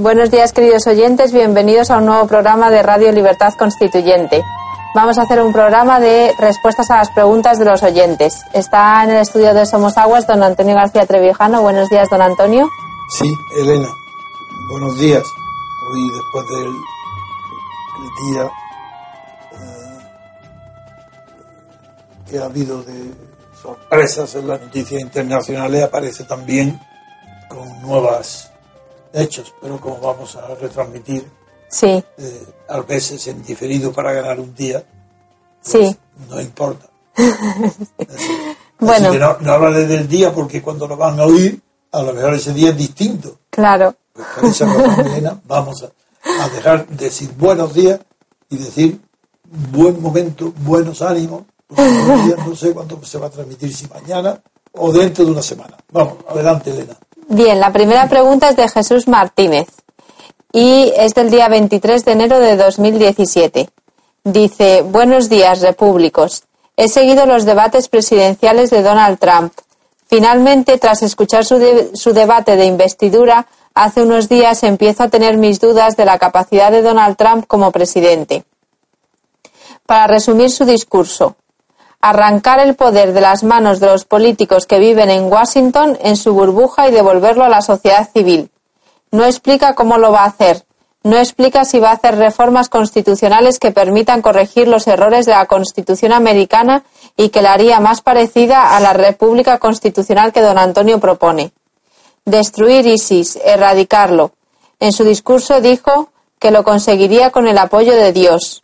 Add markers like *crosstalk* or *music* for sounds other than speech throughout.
Buenos días, queridos oyentes. Bienvenidos a un nuevo programa de Radio Libertad Constituyente. Vamos a hacer un programa de respuestas a las preguntas de los oyentes. Está en el estudio de Somos Aguas don Antonio García Trevijano. Buenos días, don Antonio. Sí, Elena. Buenos días. Hoy, después del día eh, que ha habido de sorpresas en las noticias internacionales, aparece también con nuevas hechos, pero como vamos a retransmitir sí. Eh, a veces en diferido para ganar un día, pues sí. no importa. *laughs* bueno. Así que no, no habla desde el día porque cuando lo van a oír, a lo mejor ese día es distinto. Claro. Pues por esa razón, *laughs* vamos a, a dejar de decir buenos días y decir buen momento, buenos ánimos, porque no sé cuándo se va a transmitir, si mañana o dentro de una semana. Vamos, adelante, Elena. Bien, la primera pregunta es de Jesús Martínez y es del día 23 de enero de 2017. Dice, buenos días, repúblicos. He seguido los debates presidenciales de Donald Trump. Finalmente, tras escuchar su, su debate de investidura, hace unos días empiezo a tener mis dudas de la capacidad de Donald Trump como presidente. Para resumir su discurso, arrancar el poder de las manos de los políticos que viven en Washington en su burbuja y devolverlo a la sociedad civil. No explica cómo lo va a hacer. No explica si va a hacer reformas constitucionales que permitan corregir los errores de la Constitución americana y que la haría más parecida a la República Constitucional que don Antonio propone. Destruir ISIS, erradicarlo. En su discurso dijo que lo conseguiría con el apoyo de Dios.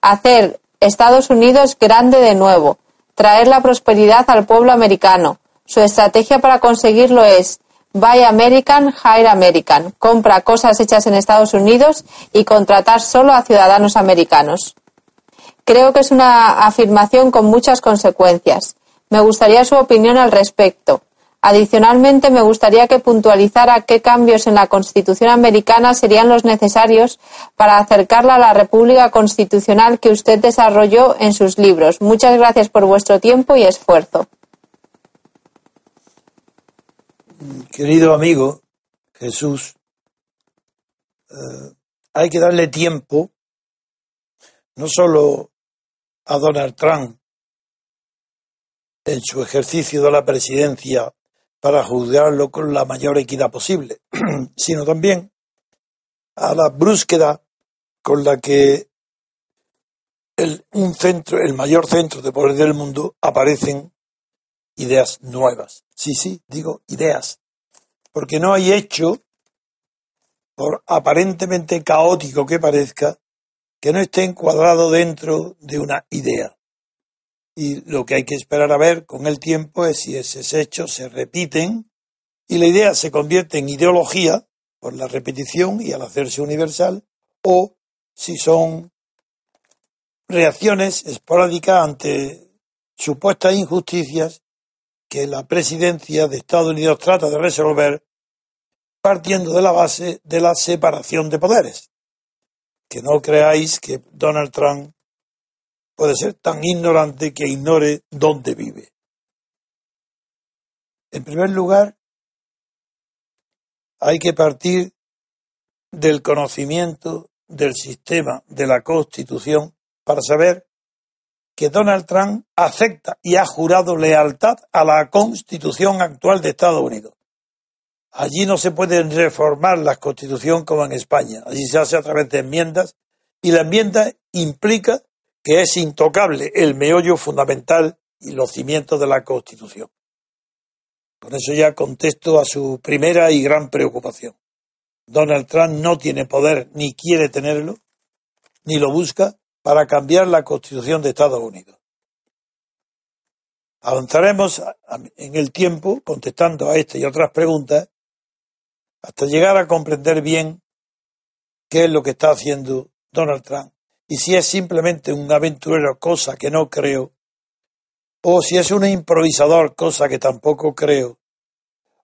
Hacer Estados Unidos grande de nuevo, traer la prosperidad al pueblo americano. Su estrategia para conseguirlo es Buy American, Hire American, compra cosas hechas en Estados Unidos y contratar solo a ciudadanos americanos. Creo que es una afirmación con muchas consecuencias. Me gustaría su opinión al respecto. Adicionalmente, me gustaría que puntualizara qué cambios en la Constitución americana serían los necesarios para acercarla a la República Constitucional que usted desarrolló en sus libros. Muchas gracias por vuestro tiempo y esfuerzo. Querido amigo Jesús, eh, hay que darle tiempo no solo a Donald Trump en su ejercicio de la presidencia para juzgarlo con la mayor equidad posible, *clears throat* sino también a la brusquedad con la que el, un centro, el mayor centro de poder del mundo, aparecen ideas nuevas. Sí, sí, digo ideas. Porque no hay hecho, por aparentemente caótico que parezca, que no esté encuadrado dentro de una idea. Y lo que hay que esperar a ver con el tiempo es si esos hechos se repiten y la idea se convierte en ideología por la repetición y al hacerse universal, o si son reacciones esporádicas ante supuestas injusticias que la presidencia de Estados Unidos trata de resolver partiendo de la base de la separación de poderes. Que no creáis que Donald Trump puede ser tan ignorante que ignore dónde vive. En primer lugar, hay que partir del conocimiento del sistema de la Constitución para saber que Donald Trump acepta y ha jurado lealtad a la constitución actual de Estados Unidos. Allí no se puede reformar la constitución como en España. Allí se hace a través de enmiendas y la enmienda implica que es intocable el meollo fundamental y los cimientos de la constitución. Con eso ya contesto a su primera y gran preocupación. Donald Trump no tiene poder ni quiere tenerlo, ni lo busca para cambiar la constitución de Estados Unidos. Avanzaremos en el tiempo contestando a esta y otras preguntas hasta llegar a comprender bien qué es lo que está haciendo Donald Trump y si es simplemente un aventurero, cosa que no creo, o si es un improvisador, cosa que tampoco creo,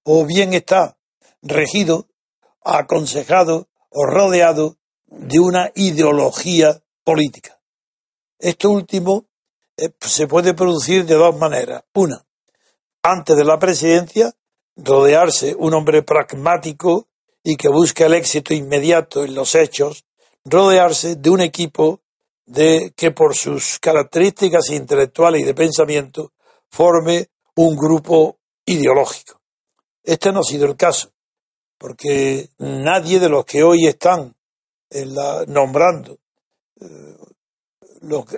o bien está regido, aconsejado o rodeado de una ideología política. Esto último eh, se puede producir de dos maneras. Una, antes de la presidencia, rodearse un hombre pragmático y que busque el éxito inmediato en los hechos, rodearse de un equipo de que por sus características intelectuales y de pensamiento forme un grupo ideológico. Este no ha sido el caso, porque nadie de los que hoy están nombrando eh,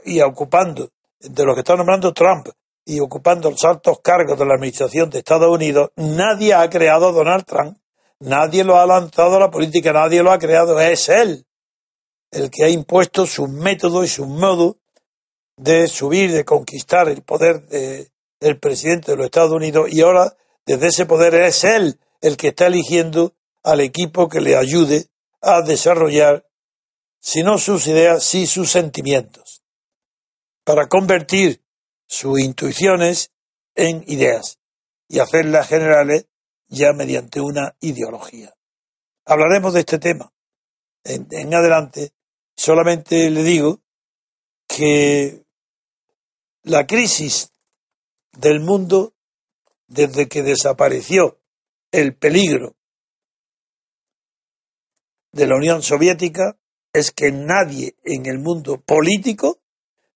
y ocupando, de los que está nombrando Trump y ocupando los altos cargos de la administración de Estados Unidos, nadie ha creado a Donald Trump, nadie lo ha lanzado a la política, nadie lo ha creado, es él el que ha impuesto sus métodos y sus modos de subir, de conquistar el poder del presidente de los Estados Unidos y ahora desde ese poder es él el que está eligiendo al equipo que le ayude a desarrollar, si no sus ideas, sí sus sentimientos, para convertir sus intuiciones en ideas y hacerlas generales ya mediante una ideología. Hablaremos de este tema en adelante Solamente le digo que la crisis del mundo, desde que desapareció el peligro de la Unión Soviética, es que nadie en el mundo político,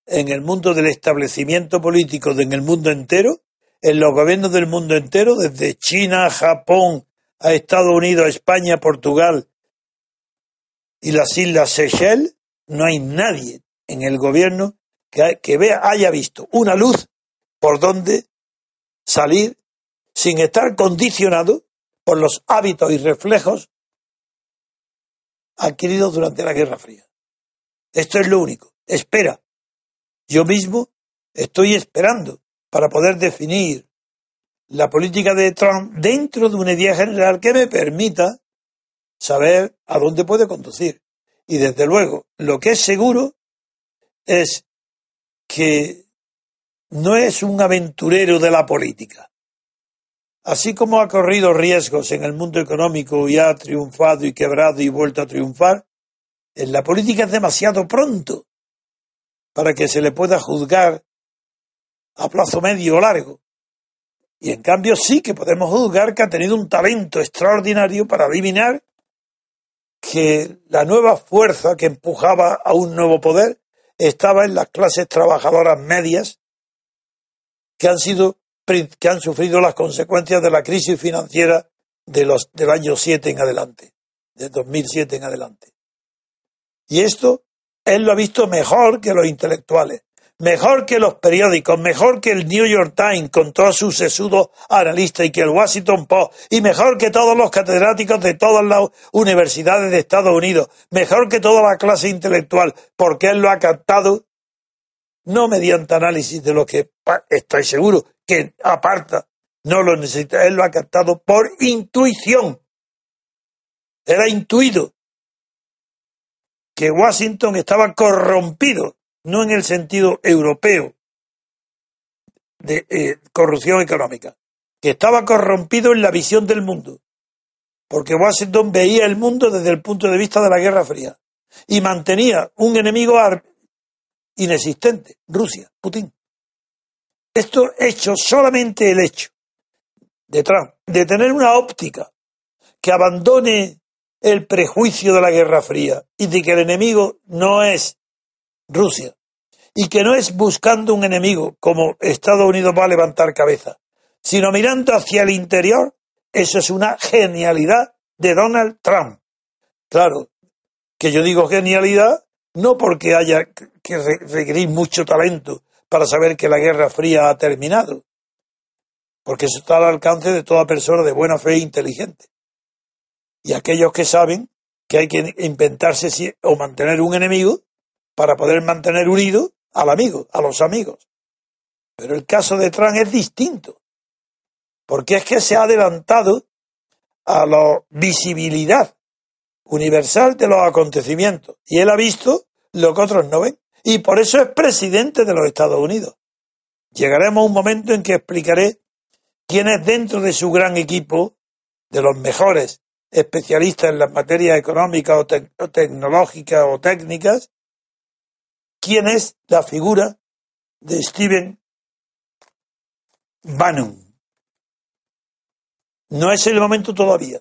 en el mundo del establecimiento político, en el mundo entero, en los gobiernos del mundo entero, desde China, Japón, a Estados Unidos, a España, Portugal y las Islas Seychelles, no hay nadie en el gobierno que, vea, haya visto una luz por donde salir sin estar condicionado por los hábitos y reflejos adquiridos durante la Guerra Fría. Esto es lo único. Espera. Yo mismo estoy esperando para poder definir la política de Trump dentro de una idea general que me permita saber a dónde puede conducir. Y desde luego, lo que es seguro es que no es un aventurero de la política. Así como ha corrido riesgos en el mundo económico y ha triunfado y quebrado y vuelto a triunfar, en la política es demasiado pronto para que se le pueda juzgar a plazo medio o largo. Y en cambio sí que podemos juzgar que ha tenido un talento extraordinario para adivinar que la nueva fuerza que empujaba a un nuevo poder estaba en las clases trabajadoras medias que han sido que han sufrido las consecuencias de la crisis financiera de los del año 7 en adelante, de 2007 en adelante. Y esto él lo ha visto mejor que los intelectuales mejor que los periódicos, mejor que el New York Times con todos sus sesudos analistas y que el Washington Post, y mejor que todos los catedráticos de todas las universidades de Estados Unidos, mejor que toda la clase intelectual, porque él lo ha captado, no mediante análisis de lo que estoy seguro que aparta, no lo necesita, él lo ha captado por intuición. Era intuido que Washington estaba corrompido no en el sentido europeo de eh, corrupción económica, que estaba corrompido en la visión del mundo, porque Washington veía el mundo desde el punto de vista de la Guerra Fría y mantenía un enemigo inexistente, Rusia, Putin. Esto hecho solamente el hecho de Trump, de tener una óptica que abandone el prejuicio de la Guerra Fría y de que el enemigo no es Rusia, y que no es buscando un enemigo como Estados Unidos va a levantar cabeza, sino mirando hacia el interior, eso es una genialidad de Donald Trump. Claro, que yo digo genialidad no porque haya que requerir mucho talento para saber que la Guerra Fría ha terminado, porque eso está al alcance de toda persona de buena fe e inteligente. Y aquellos que saben que hay que inventarse o mantener un enemigo para poder mantener unido al amigo, a los amigos. Pero el caso de Trump es distinto, porque es que se ha adelantado a la visibilidad universal de los acontecimientos y él ha visto lo que otros no ven y por eso es presidente de los Estados Unidos. Llegaremos a un momento en que explicaré quién es dentro de su gran equipo, de los mejores especialistas en las materias económicas o, tecnológicas o técnicas, quién es la figura de Steven Bannon. No es el momento todavía.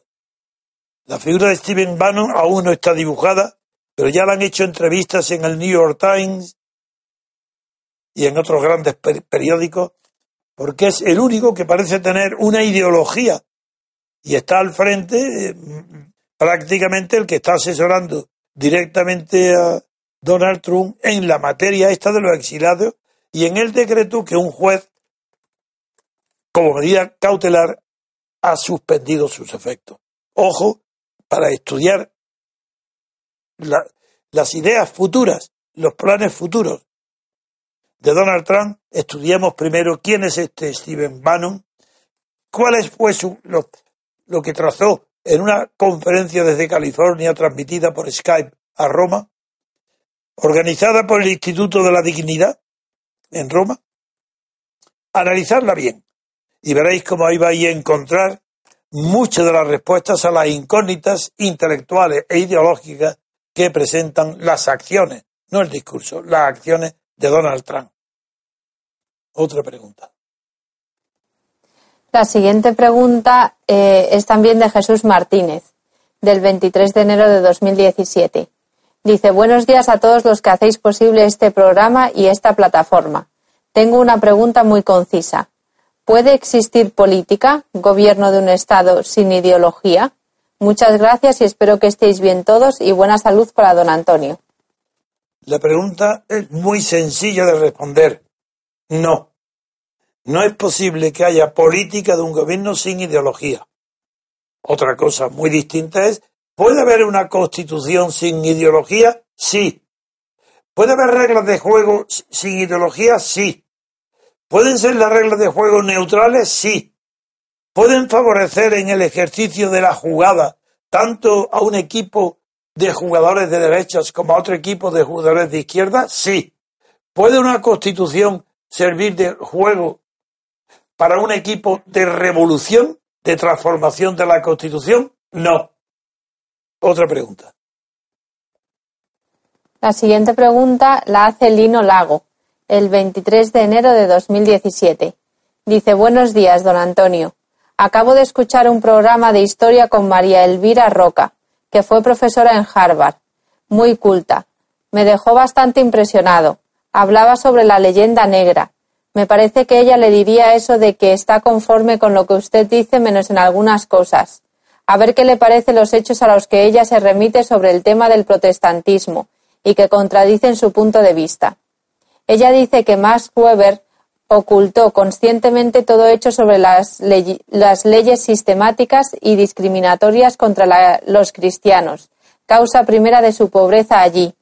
La figura de Steven Bannon aún no está dibujada, pero ya le han hecho entrevistas en el New York Times y en otros grandes periódicos, porque es el único que parece tener una ideología y está al frente eh, prácticamente el que está asesorando directamente a Donald Trump en la materia esta de los exilados y en el decreto que un juez, como medida cautelar, ha suspendido sus efectos. Ojo, para estudiar las ideas futuras, los planes futuros de Donald Trump, estudiemos primero quién es este Stephen Bannon, cuál fue su, lo que trazó en una conferencia desde California transmitida por Skype a Roma, organizada por el Instituto de la Dignidad en Roma, analizarla bien y veréis cómo ahí vais a encontrar muchas de las respuestas a las incógnitas intelectuales e ideológicas que presentan las acciones, no el discurso, las acciones de Donald Trump. Otra pregunta. La siguiente pregunta eh, es también de Jesús Martínez, del 23 de enero de 2017. Dice, buenos días a todos los que hacéis posible este programa y esta plataforma. Tengo una pregunta muy concisa. ¿Puede existir política, gobierno de un Estado sin ideología? Muchas gracias y espero que estéis bien todos y buena salud para don Antonio. La pregunta es muy sencilla de responder. No. No es posible que haya política de un gobierno sin ideología. Otra cosa muy distinta es, ¿puede haber una constitución sin ideología? Sí. ¿Puede haber reglas de juego sin ideología? Sí. ¿Pueden ser las reglas de juego neutrales? Sí. ¿Pueden favorecer en el ejercicio de la jugada tanto a un equipo de jugadores de derechas como a otro equipo de jugadores de izquierda? Sí. ¿Puede una constitución servir de juego para un equipo de revolución, de transformación de la Constitución? No. Otra pregunta. La siguiente pregunta la hace Lino Lago, el 23 de enero de 2017. Dice, buenos días, don Antonio. Acabo de escuchar un programa de historia con María Elvira Roca, que fue profesora en Harvard, muy culta. Me dejó bastante impresionado. Hablaba sobre la leyenda negra, me parece que ella le diría eso de que está conforme con lo que usted dice menos en algunas cosas. A ver qué le parece los hechos a los que ella se remite sobre el tema del protestantismo y que contradicen su punto de vista. Ella dice que Max Weber ocultó conscientemente todo hecho sobre las, leyes sistemáticas y discriminatorias contra los cristianos, causa primera de su pobreza allí,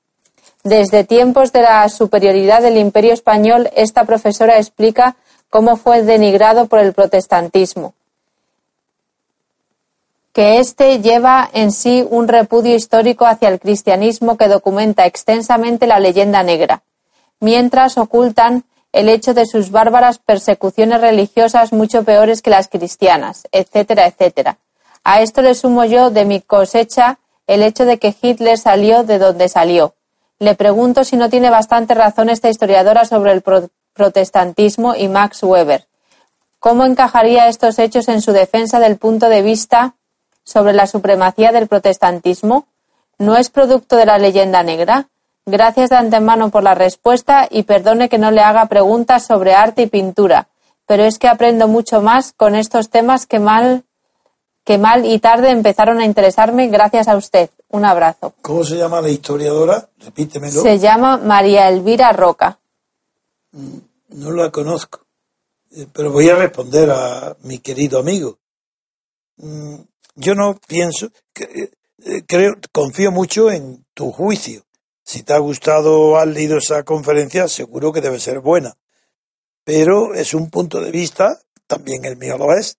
desde tiempos de la superioridad del Imperio español, esta profesora explica cómo fue denigrado por el protestantismo, que éste lleva en sí un repudio histórico hacia el cristianismo que documenta extensamente la leyenda negra, mientras ocultan el hecho de sus bárbaras persecuciones religiosas mucho peores que las cristianas, etcétera, etcétera. A esto le sumo yo de mi cosecha el hecho de que Hitler salió de donde salió, le pregunto si no tiene bastante razón esta historiadora sobre el protestantismo y Max Weber. ¿Cómo encajaría estos hechos en su defensa del punto de vista sobre la supremacía del protestantismo? ¿No es producto de la leyenda negra? Gracias de antemano por la respuesta y perdone que no le haga preguntas sobre arte y pintura, pero es que aprendo mucho más con estos temas que mal, que mal y tarde empezaron a interesarme gracias a usted. Un abrazo. ¿Cómo se llama la historiadora? Repítemelo. Se llama María Elvira Roca. Mm, no la conozco, eh, pero voy a responder a mi querido amigo. Yo no pienso, eh, eh, creo, confío mucho en tu juicio. Si te ha gustado o has leído esa conferencia, seguro que debe ser buena. Pero es un punto de vista, también el mío lo es,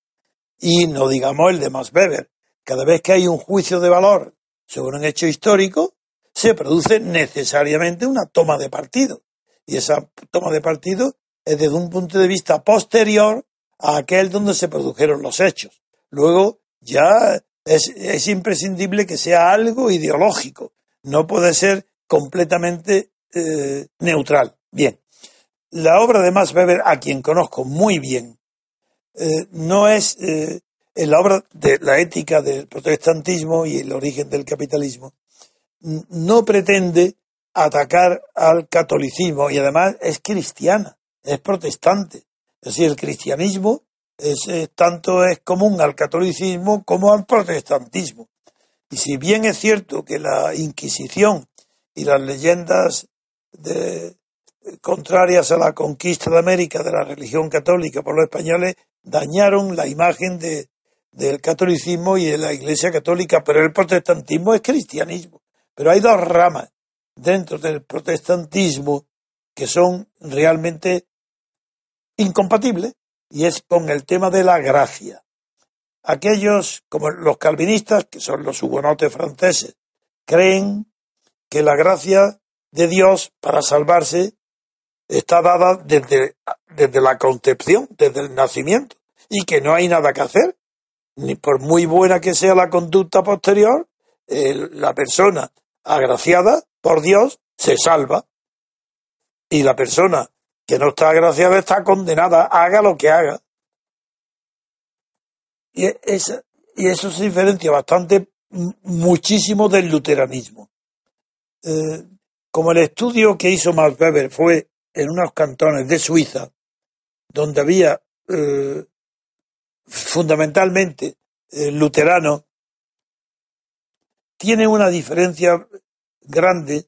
y no digamos el de Max Weber. Cada vez que hay un juicio de valor sobre un hecho histórico, se produce necesariamente una toma de partido. Y esa toma de partido es desde un punto de vista posterior a aquel donde se produjeron los hechos. Luego ya es, imprescindible que sea algo ideológico, no puede ser completamente eh, neutral. Bien, la obra de Max Weber, a quien conozco muy bien, eh, no es eh, en la obra de la ética del protestantismo y el origen del capitalismo, no pretende atacar al catolicismo y además es cristiana, es protestante. Es decir, el cristianismo es, eh, tanto es común al catolicismo como al protestantismo. Y si bien es cierto que la Inquisición y las leyendas contrarias a la conquista de América de la religión católica por los españoles dañaron la imagen de, del catolicismo y de la Iglesia católica, pero el protestantismo es cristianismo. Pero hay dos ramas dentro del protestantismo que son realmente incompatibles y es con el tema de la gracia. Aquellos, como los calvinistas, que son los hugonotes franceses, creen que la gracia de Dios para salvarse está dada desde, desde la concepción, desde el nacimiento, y que no hay nada que hacer, ni por muy buena que sea la conducta posterior, la persona agraciada por Dios se salva, y la persona que no está agraciada está condenada, haga lo que haga. Y, y eso se diferencia bastante, muchísimo del luteranismo. Eh, como el estudio que hizo Max Weber fue en unos cantones de Suiza, donde había eh, fundamentalmente eh, luterano, tiene una diferencia grande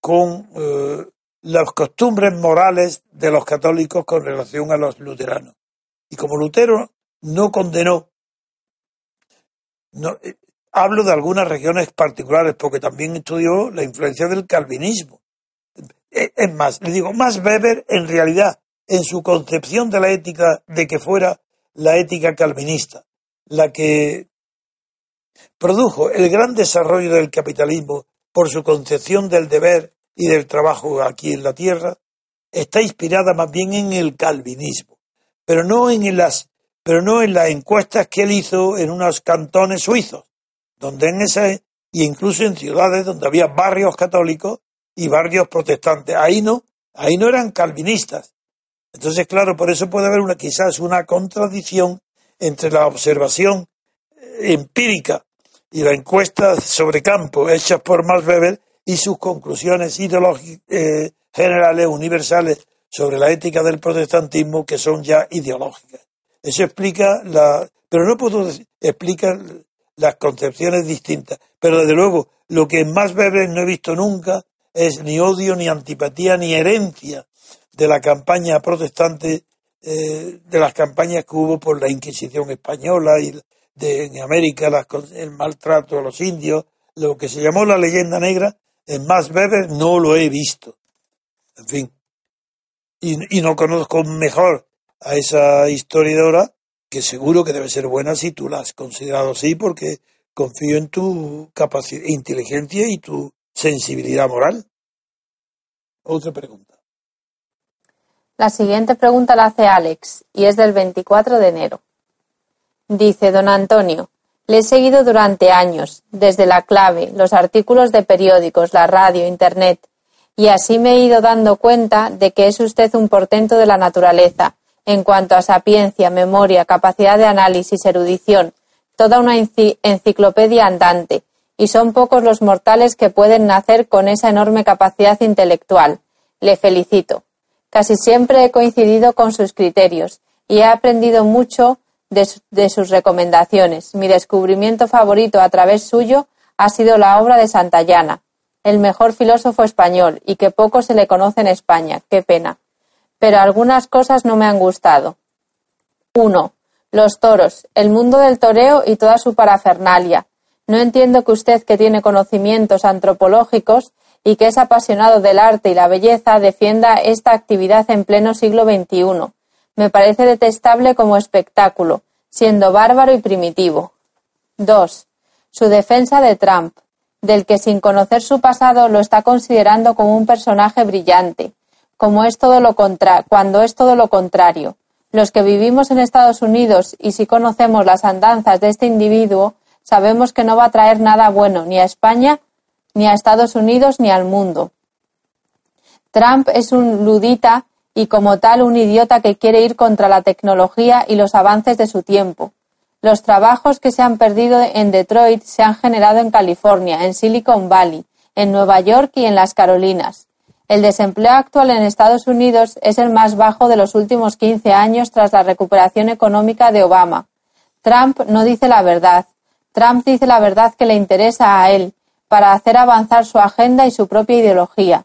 con las costumbres morales de los católicos con relación a los luteranos. Y como Lutero no condenó, no, eh, hablo de algunas regiones particulares porque también estudió la influencia del calvinismo. Eh, es más, le digo, más Weber en realidad en su concepción de la ética de que fuera la ética calvinista, la que produjo el gran desarrollo del capitalismo por su concepción del deber y del trabajo aquí en la tierra está inspirada más bien en el calvinismo, pero no en las pero no en las encuestas que él hizo en unos cantones suizos, donde en esa y incluso en ciudades donde había barrios católicos y barrios protestantes. Ahí no, ahí no eran calvinistas. Entonces, claro, por eso puede haber una quizás una contradicción entre la observación empírica y la encuesta sobre campo hechas por Max Weber y sus conclusiones ideológicas eh, generales, universales, sobre la ética del protestantismo que son ya ideológicas. Eso explica la, pero no puedo decir, explica las concepciones distintas. Pero desde luego, lo que más breve no he visto nunca es ni odio, ni antipatía, ni herencia de la campaña protestante, eh, de las campañas que hubo por la Inquisición española y de, en América, el maltrato a los indios, lo que se llamó la leyenda negra, en más Weber no lo he visto. En fin. Y, no conozco mejor a esa historiadora, que seguro que debe ser buena si tú la has considerado así, porque confío en tu capacidad, inteligencia y tu sensibilidad moral. Otra pregunta. La siguiente pregunta la hace Alex y es del 24 de enero. Dice don Antonio, le he seguido durante años, desde la clave, los artículos de periódicos, la radio, Internet, y así me he ido dando cuenta de que es usted un portento de la naturaleza, en cuanto a sapiencia, memoria, capacidad de análisis, erudición, toda una enciclopedia andante, y son pocos los mortales que pueden nacer con esa enorme capacidad intelectual. Le felicito. Casi siempre he coincidido con sus criterios y he aprendido mucho de, sus recomendaciones. Mi descubrimiento favorito a través suyo ha sido la obra de Santayana, el mejor filósofo español y que poco se le conoce en España. Qué pena. Pero algunas cosas no me han gustado. 1. Los toros, el mundo del toreo y toda su parafernalia. No entiendo que usted, que tiene conocimientos antropológicos y que es apasionado del arte y la belleza, defienda esta actividad en pleno siglo XXI. Me parece detestable como espectáculo, siendo bárbaro y primitivo. 2. Su defensa de Trump, del que sin conocer su pasado lo está considerando como un personaje brillante, como es todo lo contra cuando es todo lo contrario. Los que vivimos en Estados Unidos y si conocemos las andanzas de este individuo, sabemos que no va a traer nada bueno ni a España, ni a Estados Unidos, ni al mundo. Trump es un ludita y como tal un idiota que quiere ir contra la tecnología y los avances de su tiempo. Los trabajos que se han perdido en Detroit se han generado en California, en Silicon Valley, en Nueva York y en las Carolinas. El desempleo actual en Estados Unidos es el más bajo de los últimos 15 años tras la recuperación económica de Obama. Trump no dice la verdad. Trump dice la verdad que le interesa a él, para hacer avanzar su agenda y su propia ideología.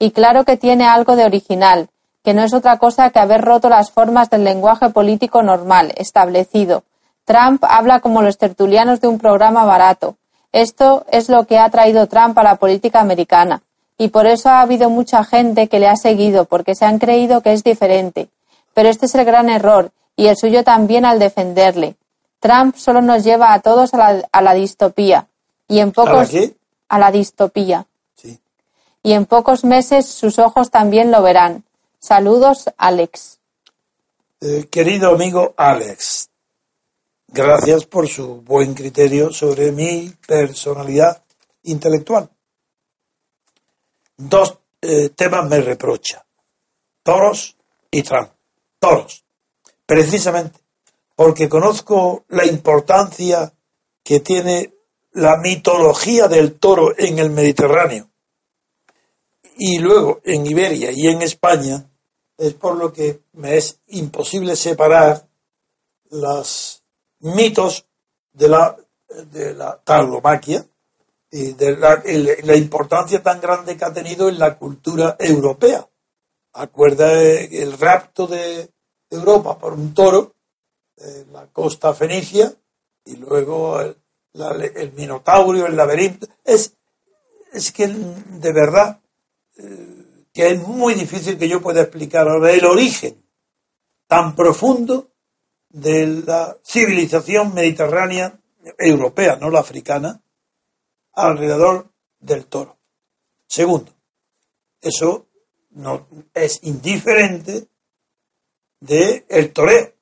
Y claro que tiene algo de original, que no es otra cosa que haber roto las formas del lenguaje político normal, establecido. Trump habla como los tertulianos de un programa barato. Esto es lo que ha traído Trump a la política americana. Y por eso ha habido mucha gente que le ha seguido, porque se han creído que es diferente. Pero este es el gran error, y el suyo también al defenderle. Trump solo nos lleva a todos a la, distopía. Y en pocos. ¿A, a la distopía. Sí. Y en pocos meses sus ojos también lo verán. Saludos, Alex. Eh, querido amigo Alex, gracias por su buen criterio sobre mi personalidad intelectual. Dos eh, temas me reprocha. Toros y Trump. Toros. Precisamente porque conozco la importancia que tiene la mitología del toro en el Mediterráneo y luego en Iberia y en España, es por lo que me es imposible separar los mitos de la, de la tauromaquia y de la, importancia tan grande que ha tenido en la cultura europea. Acuerda el rapto de Europa por un toro en la costa fenicia y luego el, el Minotaurio, el laberinto. Es, es que de verdad que es muy difícil que yo pueda explicar ahora el origen tan profundo de la civilización mediterránea europea, no la africana, alrededor del toro. Segundo, eso no es indiferente del el toreo.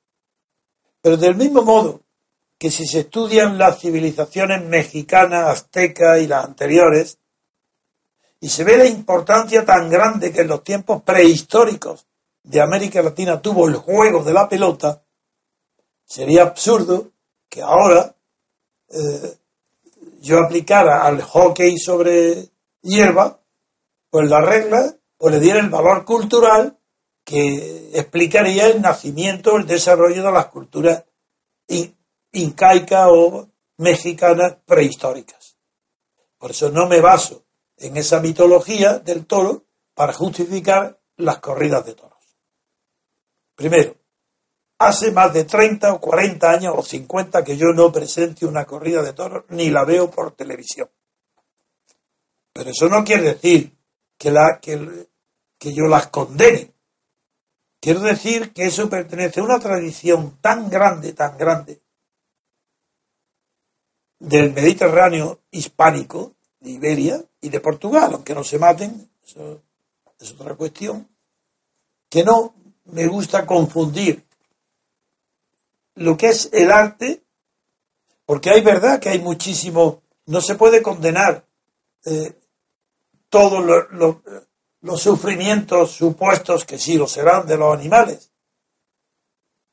Pero del mismo modo que si se estudian las civilizaciones mexicanas, aztecas y las anteriores, y se ve la importancia tan grande que en los tiempos prehistóricos de América Latina tuvo el juego de la pelota, sería absurdo que ahora eh, yo aplicara al hockey sobre hierba, pues la regla, o le diera el valor cultural que explicaría el nacimiento, el desarrollo de las culturas incaica o mexicanas prehistóricas. Por eso no me baso en esa mitología del toro para justificar las corridas de toros. Primero, hace más de 30 o 40 años o 50 que yo no presente una corrida de toros ni la veo por televisión. Pero eso no quiere decir que, la, que, que yo las condene. Quiero decir que eso pertenece a una tradición tan grande, tan grande del Mediterráneo hispánico, de Iberia y de Portugal, aunque no se maten, eso es otra cuestión, que no me gusta confundir lo que es el arte, porque hay verdad que hay muchísimo, no se puede condenar eh, todos los sufrimientos supuestos que sí lo serán de los animales,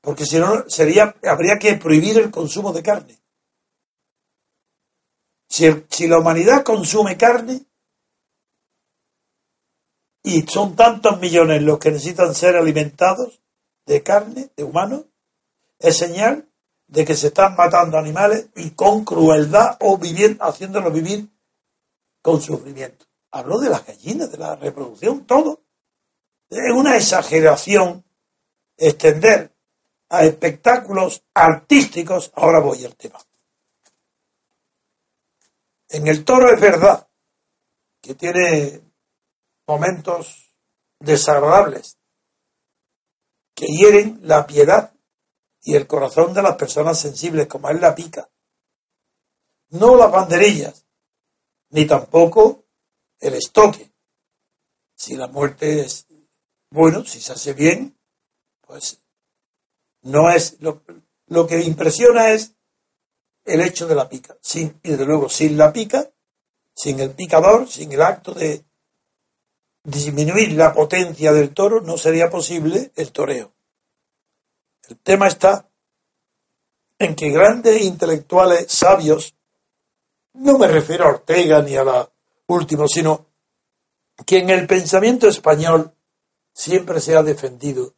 porque si no sería, habría que prohibir el consumo de carne Si, la humanidad consume carne, y son tantos millones los que necesitan ser alimentados de carne, de humanos, es señal de que se están matando animales y con crueldad o viviendo, haciéndolos vivir con sufrimiento. Hablo de las gallinas, de la reproducción, todo. Es una exageración extender a espectáculos artísticos. Ahora voy al tema. En el toro es verdad que tiene momentos desagradables que hieren la piedad y el corazón de las personas sensibles, como es la pica. No las banderillas, ni tampoco el estoque. Si la muerte es bueno, si se hace bien, pues no es lo, lo que impresiona es el hecho de la pica. Sin, y desde luego, sin la pica, sin el picador, sin el acto de disminuir la potencia del toro, no sería posible el toreo. El tema está en que grandes intelectuales sabios, no me refiero a Ortega ni a la última, sino que en el pensamiento español siempre se ha defendido,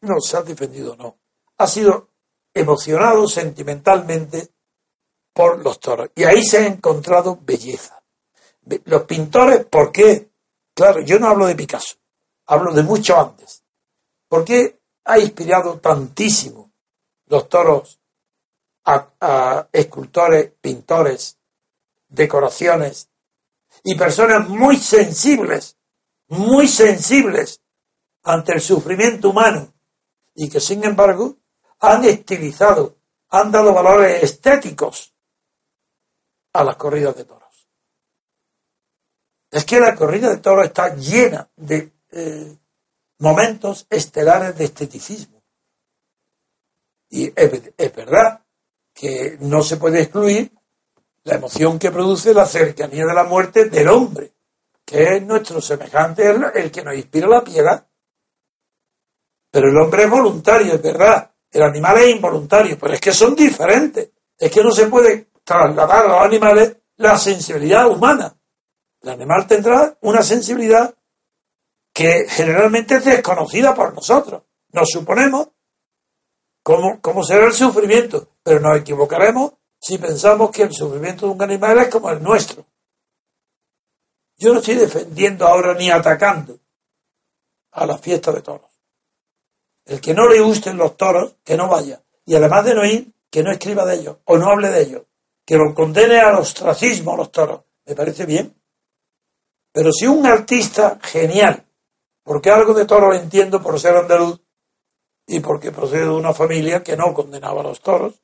no se ha defendido, no, ha sido emocionado sentimentalmente por los toros. Y ahí se ha encontrado belleza. Los pintores, ¿por qué? Claro, yo no hablo de Picasso, hablo de mucho antes. ¿Por qué ha inspirado tantísimo los toros a, escultores, pintores, decoraciones y personas muy sensibles, muy sensibles ante el sufrimiento humano y que sin embargo han estilizado, han dado valores estéticos a las corridas de toros. Es que la corrida de toros está llena de eh, momentos estelares de esteticismo. Y es, verdad que no se puede excluir la emoción que produce la cercanía de la muerte del hombre, que es nuestro semejante, el, que nos inspira la piedad. Pero el hombre es voluntario, es verdad. El animal es involuntario, pero es que son diferentes. Es que no se puede trasladar a los animales la sensibilidad humana. El animal tendrá una sensibilidad que generalmente es desconocida por nosotros. Nos suponemos cómo, cómo será el sufrimiento, pero nos equivocaremos si pensamos que el sufrimiento de un animal es como el nuestro. Yo no estoy defendiendo ahora ni atacando a la fiesta de toros. El que no le gusten los toros, que no vaya. Y además de no ir, que no escriba de ellos o no hable de ellos. Que lo condene al ostracismo a los toros. Me parece bien. Pero si un artista genial porque algo de toros entiendo por ser andaluz y porque procedo de una familia que no condenaba a los toros.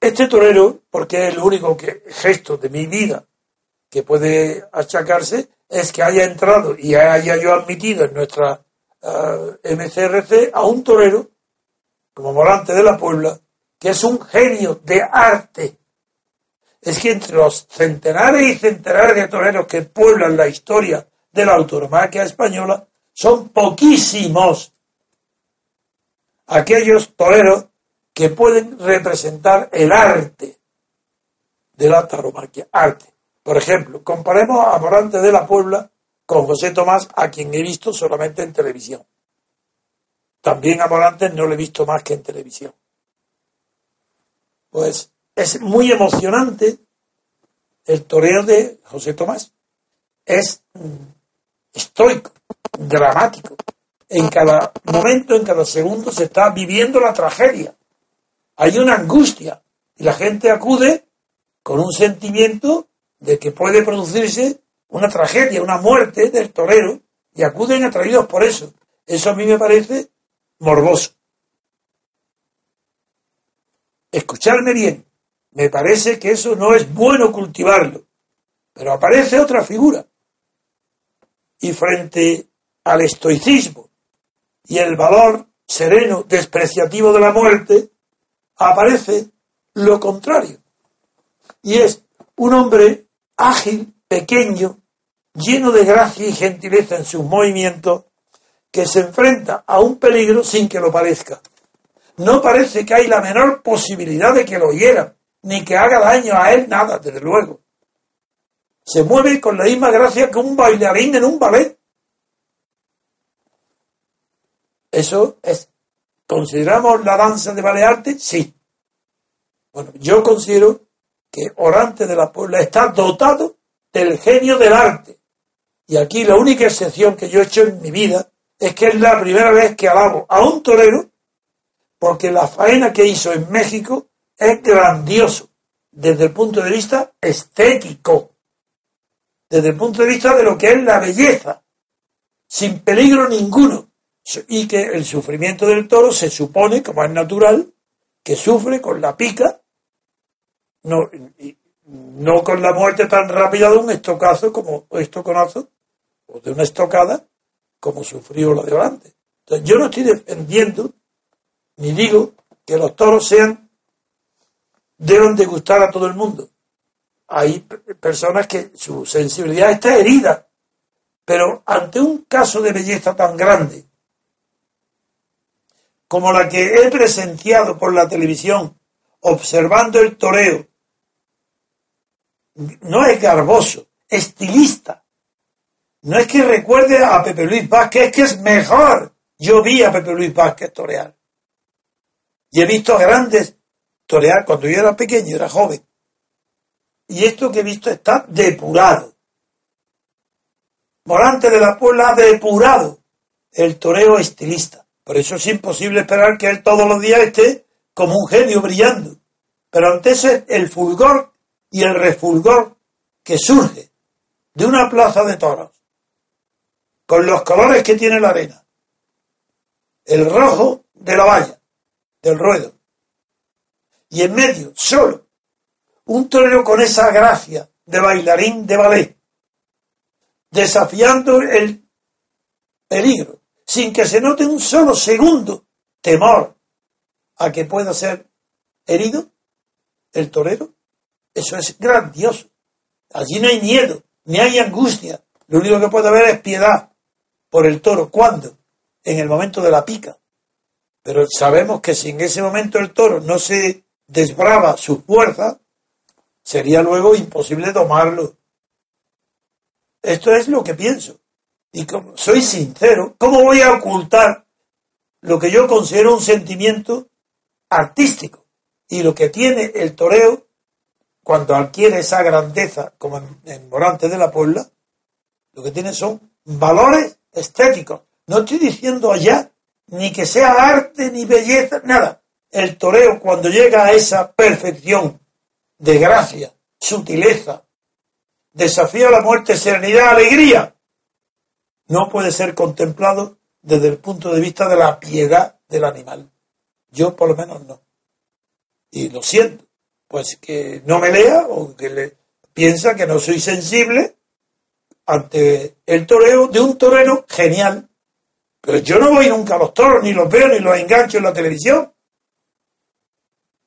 Este torero, porque es el único que, gesto de mi vida que puede achacarse, es que haya entrado y haya yo admitido en nuestra eh, MCRC a un torero, como Morante de la Puebla, que es un genio de arte. Es que entre los centenares y centenares de toreros que pueblan la historia de la autonomía española son poquísimos aquellos toreros que pueden representar el arte de la tauromaquia. Arte. Por ejemplo, comparemos a Morante de la Puebla con José Tomás, a quien he visto solamente en televisión. También a Morante no lo he visto más que en televisión. Pues es muy emocionante el toreo de José Tomás. Es estoico, dramático. En cada momento, en cada segundo se está viviendo la tragedia. Hay una angustia y la gente acude con un sentimiento de que puede producirse una tragedia, una muerte del torero y acuden atraídos por eso. Eso a mí me parece morboso. Escucharme bien, me parece que eso no es bueno cultivarlo. Pero aparece otra figura, y frente al estoicismo y el valor sereno, despreciativo de la muerte, aparece lo contrario. Y es un hombre ágil, pequeño, lleno de gracia y gentileza en sus movimientos, que se enfrenta a un peligro sin que lo parezca. No parece que hay la menor posibilidad de que lo hieran, ni que haga daño a él, nada, desde luego. Se mueve con la misma gracia que un bailarín en un ballet. Eso es. ¿Consideramos la danza de arte? Sí. Bueno, yo considero que Orante de la Puebla está dotado del genio del arte. Y aquí la única excepción que yo he hecho en mi vida es que es la primera vez que alabo a un torero porque la faena que hizo en México es grandioso desde el punto de vista estético, desde el punto de vista de lo que es la belleza, sin peligro ninguno, y que el sufrimiento del toro se supone, como es natural, que sufre con la pica, no, no con la muerte tan rápida de un estocazo como estoconazo, o de una estocada, como sufrió la de Orante. Entonces, yo no estoy defendiendo ni digo que los toros sean, deben de gustar a todo el mundo. Hay personas que su sensibilidad está herida, pero ante un caso de belleza tan grande como la que he presenciado por la televisión, observando el toreo, no es garboso, estilista. No es que recuerde a Pepe Luis Vázquez, es que es mejor. Yo vi a Pepe Luis Vázquez torear. Y he visto grandes torear cuando yo era pequeño, era joven. Y esto que he visto está depurado. Morante de la Puebla ha depurado el toreo estilista. Por eso es imposible esperar que él todos los días esté como un genio brillando. Pero ante ese el fulgor y el refulgor que surge de una plaza de toros, con los colores que tiene la arena, el rojo de la valla, del ruedo. Y en medio, solo, un torero con esa gracia de bailarín de ballet, desafiando el peligro, sin que se note un solo segundo temor a que pueda ser herido el torero. Eso es grandioso. Allí no hay miedo, ni hay angustia. Lo único que puede haber es piedad por el toro. ¿Cuándo? En el momento de la pica. Pero sabemos que si en ese momento el toro no se desbrava su fuerza, sería luego imposible tomarlo. Esto es lo que pienso. Y como soy sincero, ¿cómo voy a ocultar lo que yo considero un sentimiento artístico? Y lo que tiene el toreo cuando adquiere esa grandeza, como en, en Morante de la Puebla, lo que tiene son valores estéticos. No estoy diciendo allá ni que sea arte ni belleza, nada. El toreo cuando llega a esa perfección de gracia, sutileza, desafío a la muerte, serenidad, alegría, no puede ser contemplado desde el punto de vista de la piedad del animal. Yo por lo menos no. Y lo siento, pues que no me lea o que le piensa que no soy sensible ante el toreo de un torero genial, pero yo no voy nunca a los toros, ni los veo, ni los engancho en la televisión.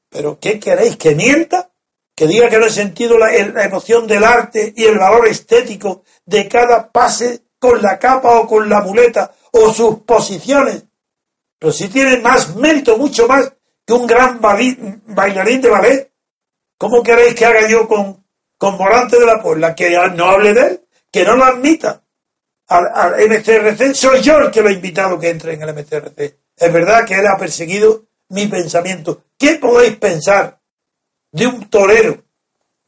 Pero ¿qué queréis? ¿Que mienta? ¿Que diga que no he sentido la, emoción del arte y el valor estético de cada pase con la capa o con la muleta o sus posiciones? Pero si tiene más mérito, mucho más que un gran bailarín de ballet. ¿Cómo queréis que haga yo con, con Morante de la Puebla? Que no hable de él, que no lo admita al, MCRC, soy yo el que lo he invitado que entre en el MCRC. Es verdad que él ha perseguido mi pensamiento. ¿Qué podéis pensar de un torero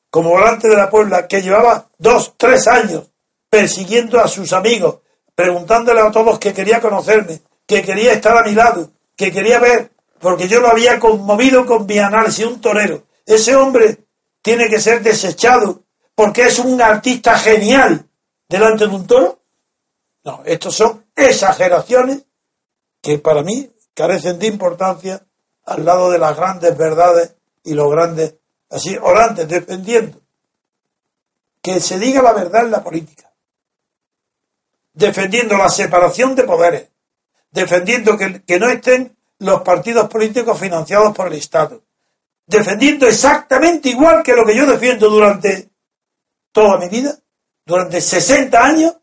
como volante de la Puebla que llevaba dos, tres años persiguiendo a sus amigos, preguntándole a todos que quería conocerme, que quería estar a mi lado, que quería ver, porque yo lo había conmovido con mi análisis, un torero. Ese hombre tiene que ser desechado porque es un artista genial delante de un toro. No, estos son exageraciones que para mí carecen de importancia al lado de las grandes verdades y los grandes, así, orantes, defendiendo. Que se diga la verdad en la política, defendiendo la separación de poderes, defendiendo que, que no estén los partidos políticos financiados por el Estado, defendiendo exactamente igual que lo que yo defiendo durante toda mi vida, durante 60 años,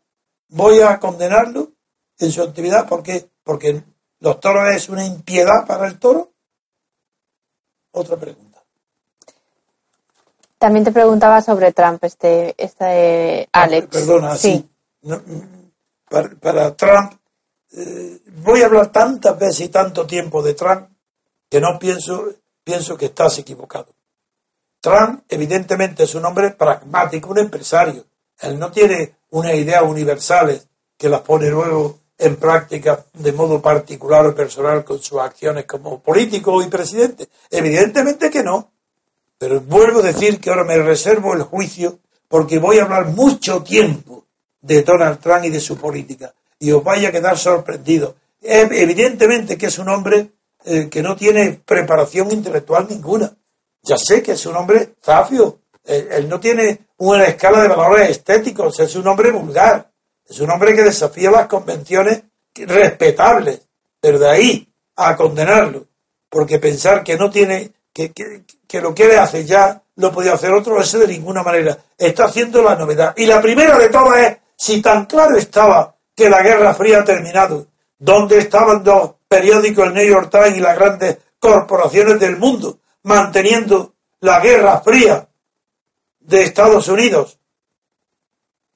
voy a condenarlo en su actividad porque porque los toros es una impiedad para el toro. Otra pregunta. También te preguntaba sobre Trump, este, este Ah, Alex. Perdona, sí. No, mm, para, para Trump, eh, voy a hablar tantas veces y tanto tiempo de Trump que no pienso, pienso que estás equivocado. Trump, evidentemente, es un hombre pragmático, un empresario. Él no tiene unas ideas universales que las pone luego en práctica de modo particular o personal con sus acciones como político y presidente. Evidentemente que no. Pero vuelvo a decir que ahora me reservo el juicio porque voy a hablar mucho tiempo de Donald Trump y de su política. Y os vaya a quedar sorprendido. Evidentemente que es un hombre eh, que no tiene preparación intelectual ninguna. Ya sé que es un hombre zafio. Él, él no tiene una escala de valores estéticos. Es un hombre vulgar. Es un hombre que desafía las convenciones respetables. Pero de ahí a condenarlo. Porque pensar que no tiene, que, que, que lo quiere hacer ya, lo podía hacer otro, ese de ninguna manera. Está haciendo la novedad. Y la primera de todas es, si tan claro estaba que la Guerra Fría ha terminado, ¿dónde estaban los periódicos, el New York Times y las grandes corporaciones del mundo manteniendo la Guerra Fría de Estados Unidos,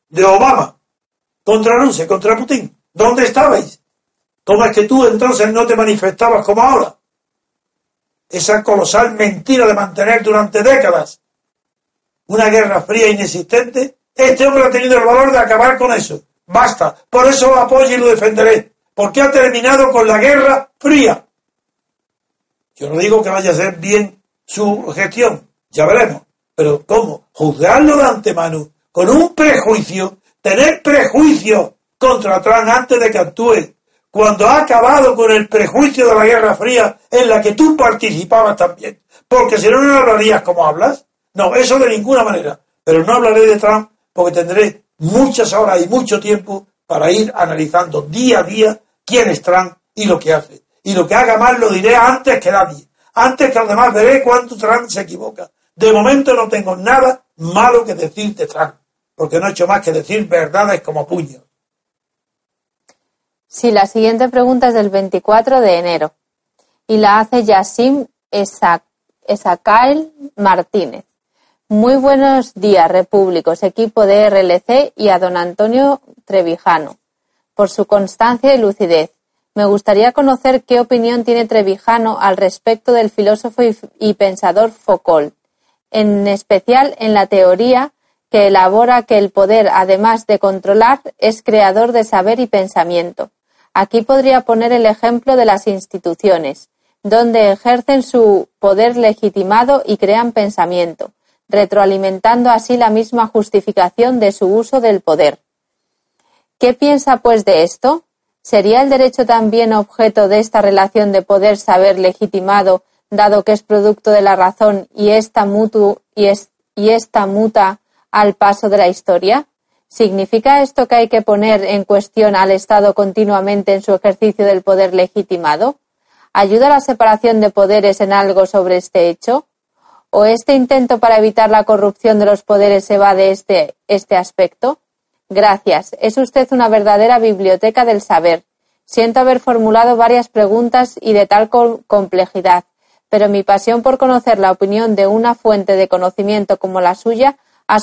de Obama, contra Rusia, contra Putin? ¿Dónde estabais? ¿Cómo es que tú entonces no te manifestabas como ahora? Esa colosal mentira de mantener durante décadas una guerra fría inexistente, este hombre ha tenido el valor de acabar con eso. Basta. Por eso lo apoyo y lo defenderé. Porque ha terminado con la guerra fría. Yo no digo que vaya a ser bien su gestión. Ya veremos. Pero ¿cómo? Juzgarlo de antemano con un prejuicio, tener prejuicio contra Trump antes de que actúe cuando ha acabado con el prejuicio de la Guerra Fría en la que tú participabas también. Porque si no, no hablarías como hablas. No, eso de ninguna manera. Pero no hablaré de Trump porque tendré muchas horas y mucho tiempo para ir analizando día a día quién es Trump y lo que hace. Y lo que haga mal lo diré antes que nadie. Antes que los demás veré cuánto Trump se equivoca. De momento no tengo nada malo que decir de Trump, porque no he hecho más que decir verdades como puños. Sí, la siguiente pregunta es del 24 de enero y la hace Yassim Esakael Martínez. Muy buenos días, repúblicos, equipo de RLC y a don Antonio Trevijano, por su constancia y lucidez. Me gustaría conocer qué opinión tiene Trevijano al respecto del filósofo y, y pensador Foucault, en especial en la teoría que elabora que el poder, además de controlar, es creador de saber y pensamiento. Aquí podría poner el ejemplo de las instituciones, donde ejercen su poder legitimado y crean pensamiento, retroalimentando así la misma justificación de su uso del poder. ¿Qué piensa, pues, de esto? ¿Sería el derecho también objeto de esta relación de poder-saber legitimado, dado que es producto de la razón y esta, mutu, y, es, y esta muta al paso de la historia? ¿Significa esto que hay que poner en cuestión al Estado continuamente en su ejercicio del poder legitimado? ¿Ayuda la separación de poderes en algo sobre este hecho? ¿O este intento para evitar la corrupción de los poderes se va de este, este aspecto? Gracias. Es usted una verdadera biblioteca del saber. Siento haber formulado varias preguntas y de tal complejidad, pero mi pasión por conocer la opinión de una fuente de conocimiento como la suya ha,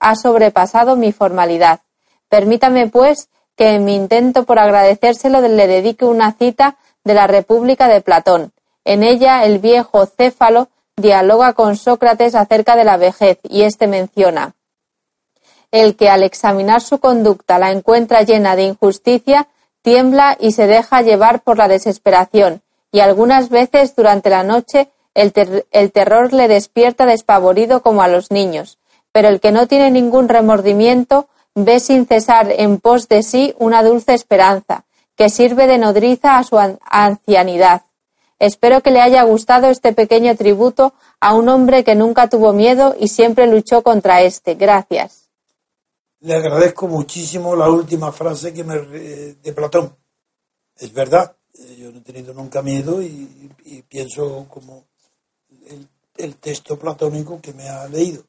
ha sobrepasado mi formalidad. Permítame, pues, que en mi intento por agradecérselo le dedique una cita de la República de Platón. En ella el viejo Céfalo dialoga con Sócrates acerca de la vejez y éste menciona el que al examinar su conducta la encuentra llena de injusticia, tiembla y se deja llevar por la desesperación, y algunas veces durante la noche el, el terror le despierta despavorido como a los niños, pero el que no tiene ningún remordimiento ve sin cesar en pos de sí una dulce esperanza, que sirve de nodriza a su ancianidad. Espero que le haya gustado este pequeño tributo a un hombre que nunca tuvo miedo y siempre luchó contra éste. Gracias. Le agradezco muchísimo la última frase que me, de Platón. Es verdad, yo no he tenido nunca miedo y, y pienso como el, el, texto platónico que me ha leído.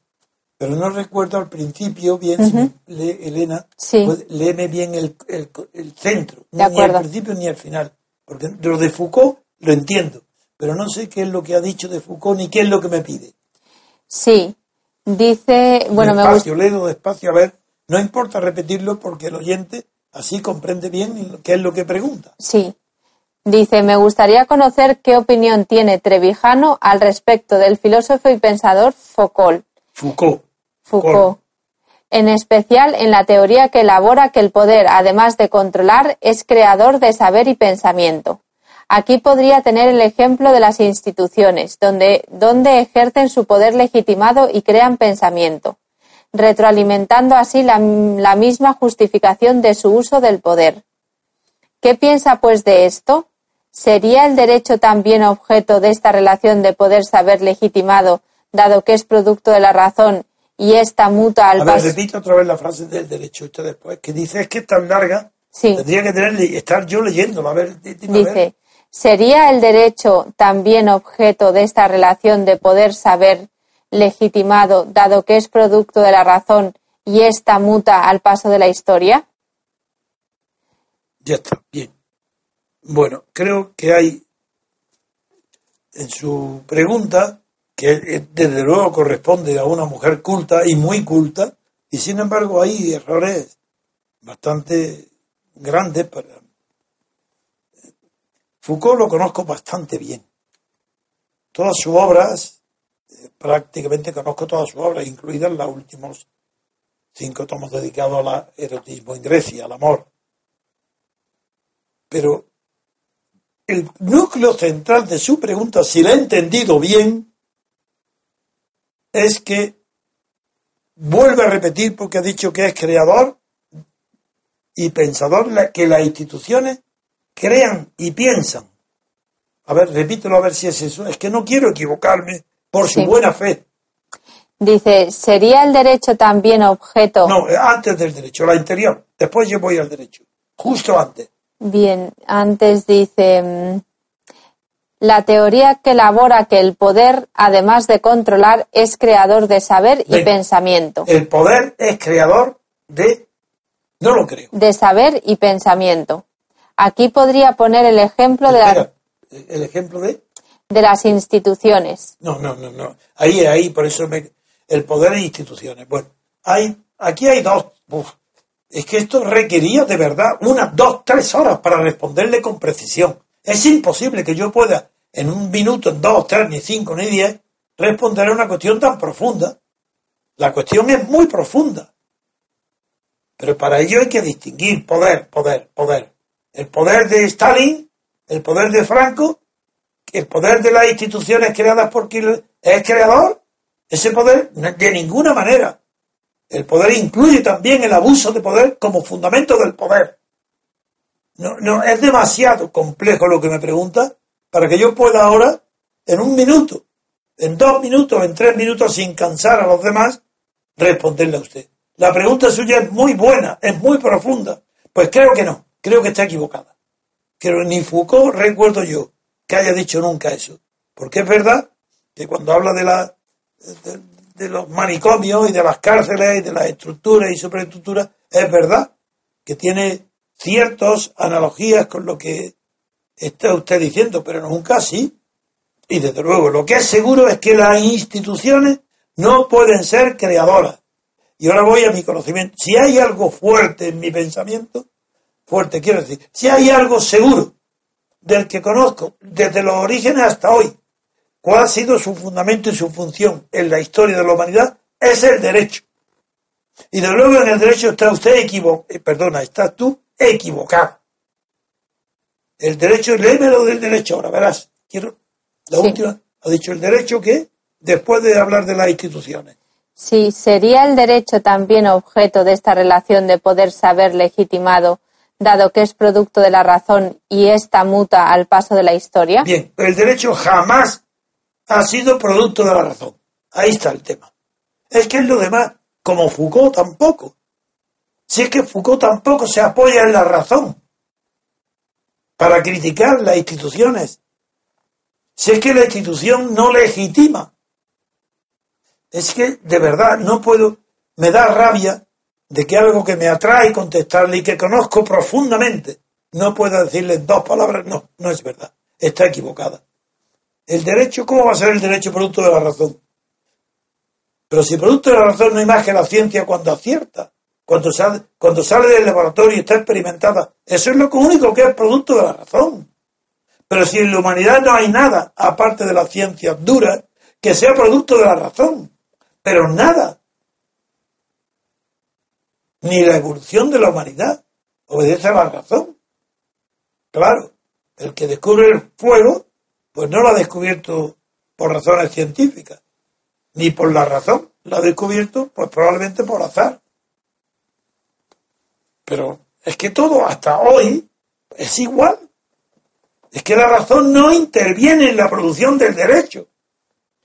Pero no recuerdo al principio bien, uh -huh. si me lee, Elena, sí. pues, léeme bien el, el, el centro, de ni al principio ni al final. Porque lo de Foucault lo entiendo, pero no sé qué es lo que ha dicho de Foucault ni qué es lo que me pide. Sí, Dice, bueno, me despacio, gusta. léelo despacio, a ver, no importa repetirlo porque el oyente así comprende bien qué es lo que pregunta. Sí. Dice, me gustaría conocer qué opinión tiene Trevijano al respecto del filósofo y pensador Foucault. Foucault. Foucault. En especial en la teoría que elabora que el poder, además de controlar, es creador de saber y pensamiento. Aquí podría tener el ejemplo de las instituciones, donde, donde ejercen su poder legitimado y crean pensamiento, retroalimentando así la, la misma justificación de su uso del poder. ¿Qué piensa pues de esto? ¿Sería el derecho también objeto de esta relación de poder-saber legitimado, dado que es producto de la razón y esta muta al A ver, paso? repito otra vez la frase del derecho usted después, que dice es que es tan larga, Sí. tendría que tener, estar yo leyéndola, a ver, a. Dice, ¿sería el derecho también objeto de esta relación de poder-saber legitimado, dado que es producto de la razón y esta muta al paso de la historia? Ya está, bien. Bueno, creo que hay en su pregunta, que desde luego corresponde a una mujer culta y muy culta, y sin embargo hay errores bastante grandes para... Foucault lo conozco bastante bien. Todas sus obras, eh, prácticamente conozco todas sus obras, incluidas los últimos cinco tomos dedicados al erotismo en Grecia, al amor. Pero el núcleo central de su pregunta, si la he entendido bien, es que vuelve a repetir porque ha dicho que es creador y pensador, que las instituciones crean y piensan. A ver, repítelo a ver si es eso. Es que no quiero equivocarme por su Sí. buena fe. Dice, ¿sería el derecho también objeto? No, eh, antes del derecho, la interior. Después yo voy al derecho. Justo antes. Bien, antes dice, mm, la teoría que elabora que el poder, además de controlar, es creador de saber y pensamiento. El poder es creador de... No lo creo. De saber y pensamiento. Aquí podría poner el ejemplo de, la- el ejemplo de... de las instituciones. No, no, no, no. Ahí, ahí, por eso me... El poder e instituciones. Bueno, hay, aquí hay dos... uf, es que esto requería de verdad unas dos, tres horas para responderle con precisión. Es imposible que yo pueda en un minuto, en dos, tres, ni cinco, ni diez, responder a una cuestión tan profunda. La cuestión es muy profunda. Pero para ello hay que distinguir poder, poder, poder. El poder de Stalin, el poder de Franco, el poder de las instituciones creadas por quien es creador. Ese poder, de ninguna manera. El poder incluye también el abuso de poder como fundamento del poder. No, no, es demasiado complejo lo que me pregunta para que yo pueda ahora, en un minuto, en dos minutos, en tres minutos, sin cansar a los demás, responderle a usted. La pregunta suya es muy buena, es muy profunda. Pues creo que no, creo que está equivocada. Que ni Foucault recuerdo yo que haya dicho nunca eso. Porque es verdad que cuando habla de, la, de los manicomios y de las cárceles y de las estructuras y superestructuras, es verdad que tiene ciertas analogías con lo que está usted diciendo, pero nunca así. Y desde luego, lo que es seguro es que las instituciones no pueden ser creadoras. Y ahora voy a mi conocimiento. Si hay algo fuerte en mi pensamiento, fuerte quiero decir, si hay algo seguro del que conozco desde los orígenes hasta hoy, cuál ha sido su fundamento y su función en la historia de la humanidad, es el derecho. Y de luego en el derecho está usted equivocado, perdona, estás tú equivocado. El derecho, léemelo del derecho ahora, verás. Quiero, la Sí. última, ha dicho el derecho que, después de hablar de las instituciones. Sí, ¿sería el derecho también objeto de esta relación de poder saber legitimado, dado que es producto de la razón y esta muta al paso de la historia? Bien, el derecho jamás ha sido producto de la razón. Ahí está el tema. Es que es lo demás, como Foucault tampoco. Si es que Foucault tampoco se apoya en la razón para criticar las instituciones. Si es que la institución no legitima. Es que de verdad no puedo, me da rabia de que algo que me atrae contestarle y que conozco profundamente, no pueda decirle dos palabras, no, no es verdad, está equivocada. El derecho, ¿cómo va a ser el derecho producto de la razón? Pero si producto de la razón no hay más que la ciencia cuando acierta, cuando sale, cuando sale del laboratorio y está experimentada, eso es lo único que es producto de la razón. Pero si en la humanidad no hay nada, aparte de la ciencia dura, que sea producto de la razón, pero nada. Ni la evolución de la humanidad obedece a la razón. Claro, el que descubre el fuego, pues no lo ha descubierto por razones científicas, ni por la razón, lo ha descubierto pues probablemente por azar. Pero es que todo hasta hoy es igual. Es que la razón no interviene en la producción del derecho.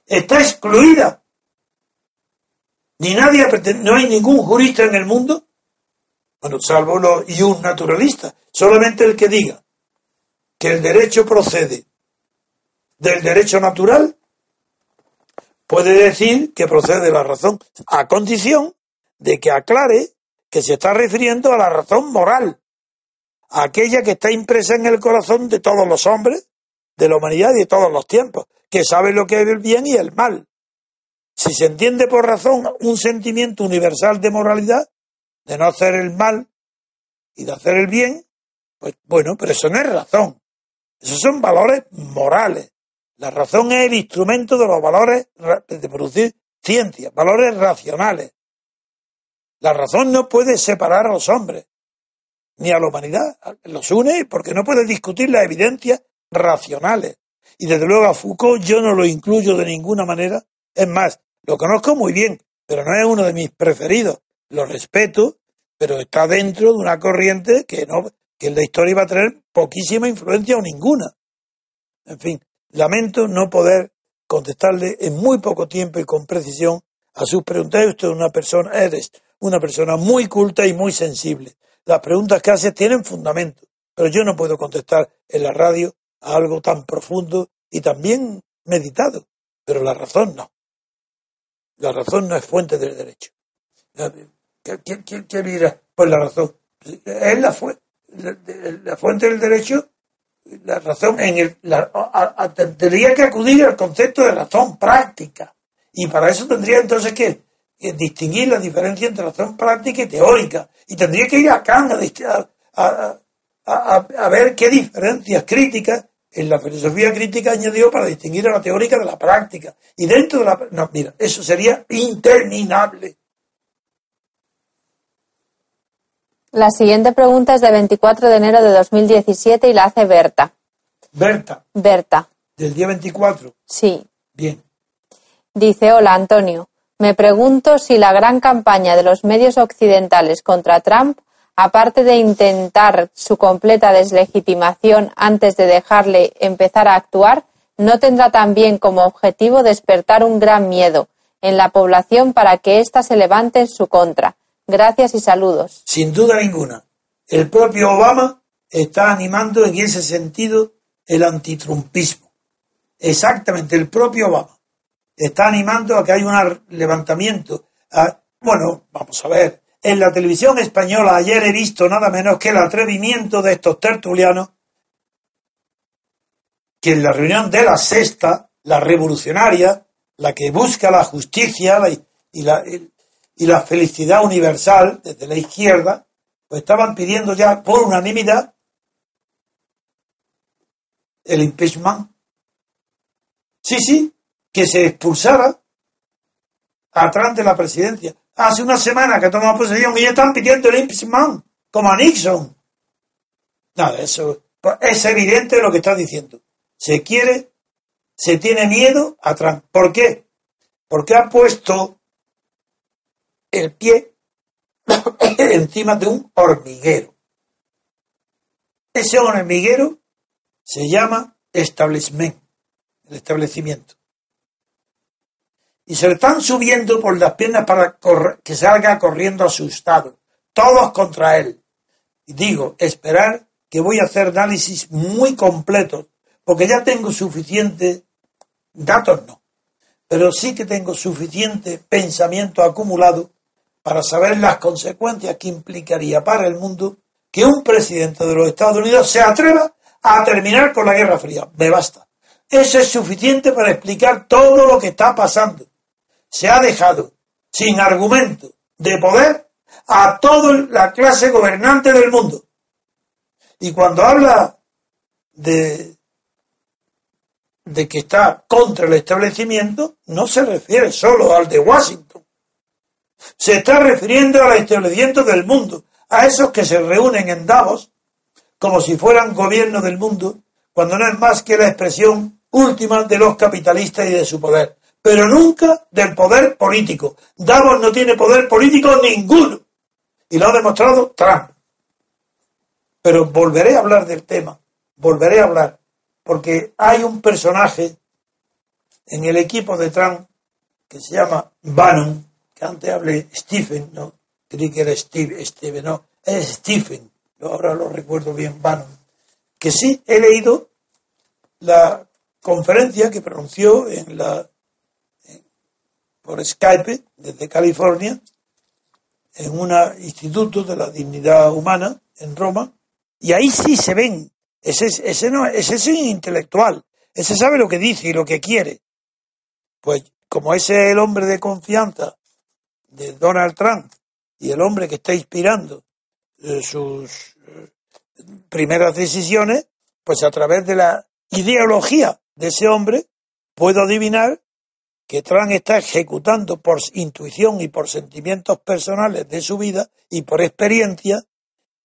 Está excluida. Ni nadie, no hay ningún jurista en el mundo, bueno, salvo los y un naturalista, solamente el que diga que el derecho procede del derecho natural, puede decir que procede de la razón, a condición de que aclare que se está refiriendo a la razón moral, aquella que está impresa en el corazón de todos los hombres, de la humanidad y de todos los tiempos, que sabe lo que es el bien y el mal. Si se entiende por razón un sentimiento universal de moralidad, de no hacer el mal y de hacer el bien, pues bueno, pero eso no es razón. Esos son valores morales. La razón es el instrumento de los valores de producir ciencia, valores racionales. La razón no puede separar a los hombres ni a la humanidad. Los une porque no puede discutir las evidencias racionales. Y desde luego a Foucault yo no lo incluyo de ninguna manera. Es más, lo conozco muy bien, pero no es uno de mis preferidos. Lo respeto, pero está dentro de una corriente que no, que en la historia va a tener poquísima influencia o ninguna. En fin, lamento no poder contestarle en muy poco tiempo y con precisión a sus preguntas. Usted una persona, eres una persona muy culta y muy sensible. Las preguntas que hace tienen fundamento, pero yo no puedo contestar en la radio a algo tan profundo y también meditado. Pero la razón no. La razón no es fuente del derecho. ¿Qué? Pues la razón. Es la, la, fuente del derecho, la razón en el, tendría que acudir al concepto de razón práctica. Y para eso tendría entonces que, distinguir la diferencia entre razón práctica y teórica. Y tendría que ir a Kant a, a, ver qué diferencias críticas en la filosofía crítica añadió para distinguir a la teórica de la práctica. Y dentro de la... No, mira, eso sería interminable. La siguiente pregunta es de 24 de enero de 2017 y la hace Berta. Berta. Berta. Del día 24. Sí. Bien. Dice, hola Antonio, me pregunto si la gran campaña de los medios occidentales contra Trump aparte de intentar su completa deslegitimación antes de dejarle empezar a actuar, no tendrá también como objetivo despertar un gran miedo en la población para que ésta se levante en su contra. Gracias y saludos. Sin duda ninguna. El propio Obama está animando en ese sentido el antitrumpismo. Exactamente, el propio Obama está animando a que haya un levantamiento. bueno, vamos a ver, en la televisión española ayer he visto nada menos que el atrevimiento de estos tertulianos que en la reunión de la sexta, la revolucionaria, la que busca la justicia y, la, y la felicidad universal desde la izquierda, pues estaban pidiendo ya por unanimidad el impeachment. Sí, sí, que se expulsara atrás de la presidencia hace una semana que tomó posesión y ya están pidiendo el impeachment, como a Nixon. Nada, eso pues, es evidente lo que está diciendo. Se quiere, se tiene miedo a Trump. ¿Por qué? Porque ha puesto el pie *laughs* encima de un hormiguero. Ese hormiguero se llama establishment, el establecimiento y se le están subiendo por las piernas para que salga corriendo asustado. Todos contra él. Y digo, esperar que voy a hacer análisis muy completos, porque ya tengo suficiente, datos no, pero sí que tengo suficiente pensamiento acumulado para saber las consecuencias que implicaría para el mundo que un presidente de los Estados Unidos se atreva a terminar con la Guerra Fría. Me basta. Eso es suficiente para explicar todo lo que está pasando se ha dejado sin argumento, de poder a toda la clase gobernante del mundo. Y cuando habla de, que está contra el establecimiento, no se refiere solo al de Washington. Se está refiriendo al establecimiento del mundo, a esos que se reúnen en Davos como si fueran gobierno del mundo, cuando no es más que la expresión última de los capitalistas y de su poder, pero nunca del poder político. Davos no tiene poder político ninguno, y lo ha demostrado Trump. Pero volveré a hablar del tema, volveré a hablar, porque hay un personaje en el equipo de Trump que se llama Bannon, antes hablé Stephen, no, creí que era Steve, Steve, no, es Stephen, ahora lo recuerdo bien, Bannon, que sí he leído la conferencia que pronunció en la por Skype desde California en un instituto de la dignidad humana en Roma y ahí sí se ven. Ese ese no ese es intelectual. Ese sabe lo que dice y lo que quiere. Pues como ese es el hombre de confianza de Donald Trump y el hombre que está inspirando eh, sus eh, primeras decisiones, pues a través de la ideología de ese hombre, puedo adivinar que Trump está ejecutando por intuición y por sentimientos personales de su vida y por experiencia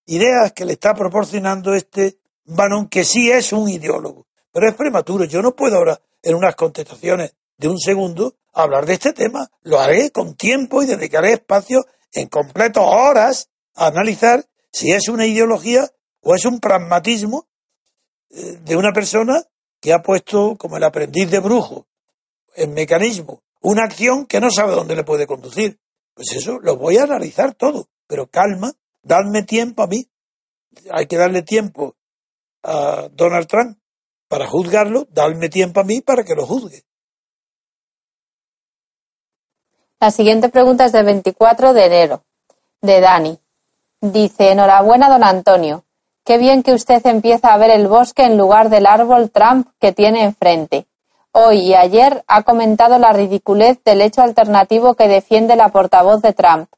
ideas que le está proporcionando este Bannon, que sí es un ideólogo. Pero es prematuro. Yo no puedo ahora, en unas contestaciones de un segundo, hablar de este tema. Lo haré con tiempo y dedicaré espacio en completo horas a analizar si es una ideología o es un pragmatismo eh, de una persona que ha puesto como el aprendiz de brujo en mecanismo una acción que no sabe dónde le puede conducir. Pues eso lo voy a analizar todo, pero calma, dadme tiempo a mí. Hay que darle tiempo a Donald Trump para juzgarlo, dadme tiempo a mí para que lo juzgue. La siguiente pregunta es del 24 de enero, de Dani. Dice, enhorabuena, don Antonio. Qué bien que usted empieza a ver el bosque en lugar del árbol Trump que tiene enfrente. Hoy y ayer ha comentado la ridiculez del hecho alternativo que defiende la portavoz de Trump,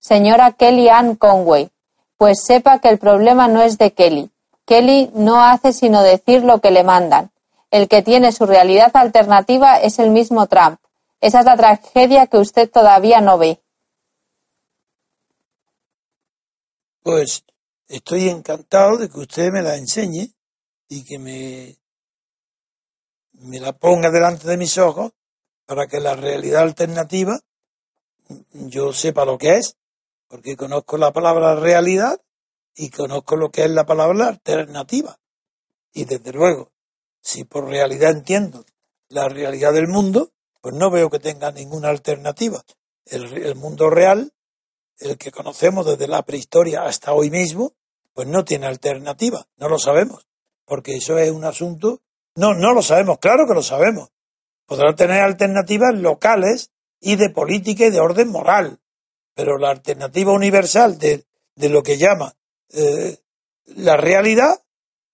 señora Kelly Ann Conway. Pues sepa que el problema no es de Kelly. Kelly no hace sino decir lo que le mandan. El que tiene su realidad alternativa es el mismo Trump. Esa es la tragedia que usted todavía no ve. Pues estoy encantado de que usted me la enseñe y que me, me la ponga delante de mis ojos para que la realidad alternativa yo sepa lo que es, porque conozco la palabra realidad y conozco lo que es la palabra alternativa. Y desde luego, si por realidad entiendo la realidad del mundo, pues no veo que tenga ninguna alternativa. El, mundo real el que conocemos desde la prehistoria hasta hoy mismo, pues no tiene alternativa, no lo sabemos, porque eso es un asunto, no, no lo sabemos, claro que lo sabemos. Podrá tener alternativas locales y de política y de orden moral, pero la alternativa universal de, de lo que llama eh, la realidad,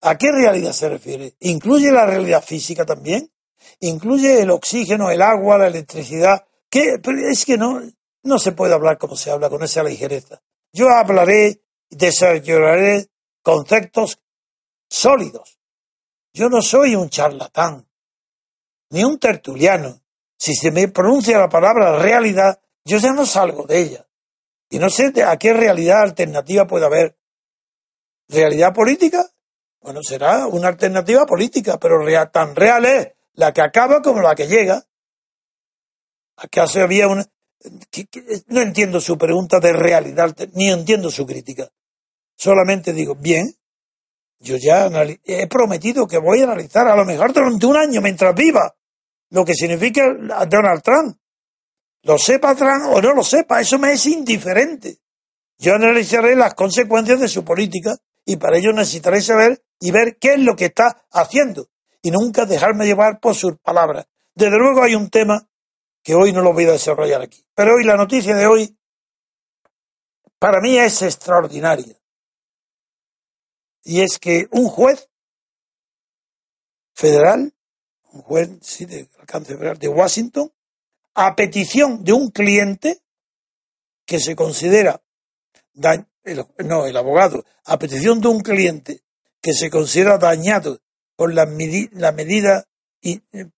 ¿a qué realidad se refiere? ¿Incluye la realidad física también? ¿Incluye el oxígeno, el agua, la electricidad? ¿Qué? es que no, no se puede hablar como se habla con esa ligereza. Yo hablaré, desarrollaré conceptos sólidos. Yo no soy un charlatán, ni un tertuliano. Si se me pronuncia la palabra realidad, yo ya no salgo de ella. Y no sé a qué realidad alternativa puede haber. ¿Realidad política? Bueno, será una alternativa política, pero tan real es la que acaba como la que llega. ¿Acaso había una, no entiendo su pregunta de realidad, ni entiendo su crítica. Solamente digo, bien, yo ya he prometido que voy a analizar a lo mejor durante un año mientras viva lo que significa Donald Trump. Lo sepa Trump o no lo sepa, eso me es indiferente. Yo analizaré las consecuencias de su política y para ello necesitaré saber y ver qué es lo que está haciendo y nunca dejarme llevar por sus palabras. Desde luego hay un tema que hoy no lo voy a desarrollar aquí. Pero hoy la noticia de hoy para mí es extraordinaria. Y es que un juez federal, un juez sí, de alcance federal de Washington, a petición de un cliente, que se considera no, el abogado, a petición de un cliente que se considera dañado por la, la medida, y, eh,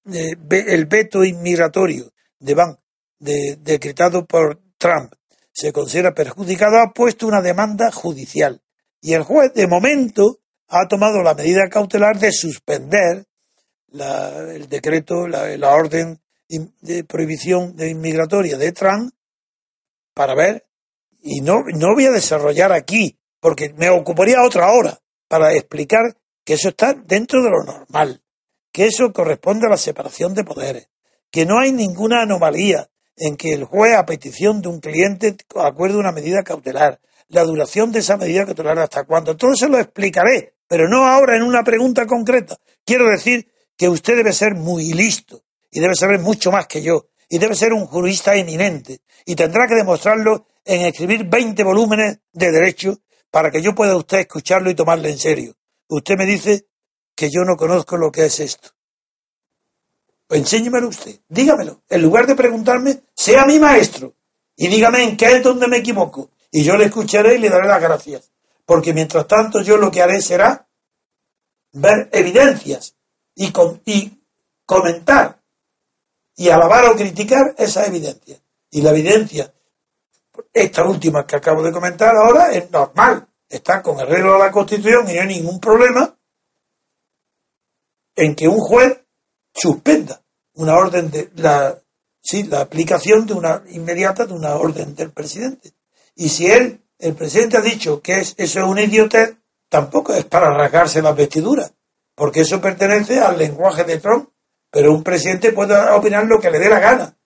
el veto inmigratorio de Ban, de, decretado por Trump, se considera perjudicado, ha puesto una demanda judicial. Y el juez, de momento, ha tomado la medida cautelar de suspender el decreto, la, la orden de prohibición de inmigratoria de Trump para ver y no, no voy a desarrollar aquí, porque me ocuparía otra hora para explicar que eso está dentro de lo normal, que eso corresponde a la separación de poderes, que no hay ninguna anomalía en que el juez, a petición de un cliente, acuerde una medida cautelar, la duración de esa medida cautelar hasta cuándo. Todo eso lo explicaré, pero no ahora en una pregunta concreta. Quiero decir que usted debe ser muy listo y debe saber mucho más que yo y debe ser un jurista eminente y tendrá que demostrarlo en escribir 20 volúmenes de derecho para que yo pueda usted escucharlo y tomarle en serio. Usted me dice que yo no conozco lo que es esto. Pues enséñemelo usted, dígamelo. En lugar de preguntarme, sea mi maestro y dígame en qué es donde me equivoco. Y yo le escucharé y le daré las gracias. Porque mientras tanto yo lo que haré será ver evidencias y, y comentar y alabar o criticar esa evidencia. Y la evidencia esta última que acabo de comentar ahora es normal. Está con arreglo a la Constitución y no hay ningún problema en que un juez suspenda una orden de la sí, la aplicación de una inmediata de una orden del presidente. Y si él, el presidente ha dicho que es, eso es un idiotez, tampoco es para rasgarse las vestiduras, porque eso pertenece al lenguaje de Trump. Pero un presidente puede opinar lo que le dé la gana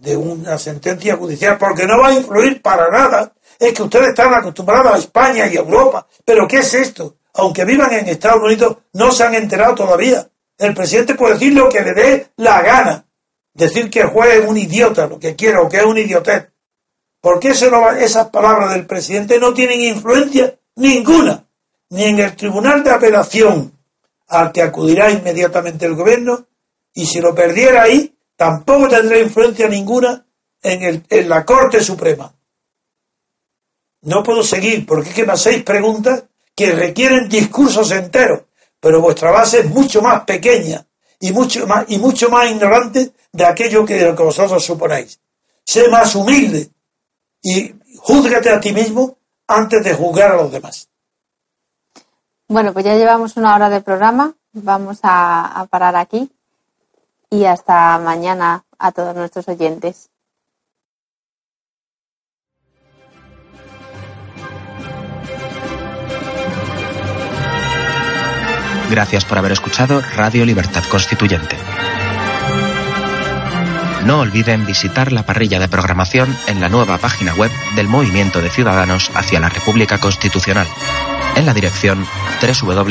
de una sentencia judicial, porque no va a influir para nada. Es que ustedes están acostumbrados a España y a Europa. Pero ¿qué es esto? Aunque vivan en Estados Unidos, no se han enterado todavía. El presidente puede decir lo que le dé la gana. Decir que el juez es un idiota, lo que quiera, o que es un idiotez. Porque eso esas palabras del presidente no tienen influencia ninguna, ni en el tribunal de apelación al que acudirá inmediatamente el gobierno, y si lo perdiera ahí, tampoco tendrá influencia ninguna en, el, en la Corte Suprema. No puedo seguir porque es que me hacéis preguntas que requieren discursos enteros, pero vuestra base es mucho más pequeña y mucho más, y mucho más ignorante de aquello que, que vosotros suponéis. Sé más humilde y júzgate a ti mismo antes de juzgar a los demás. Bueno, pues ya llevamos una hora de programa. Vamos a parar aquí y hasta mañana a todos nuestros oyentes. Gracias por haber escuchado Radio Libertad Constituyente. No olviden visitar la parrilla de programación en la nueva página web del Movimiento de Ciudadanos hacia la República Constitucional, en la dirección www.mcrc.es.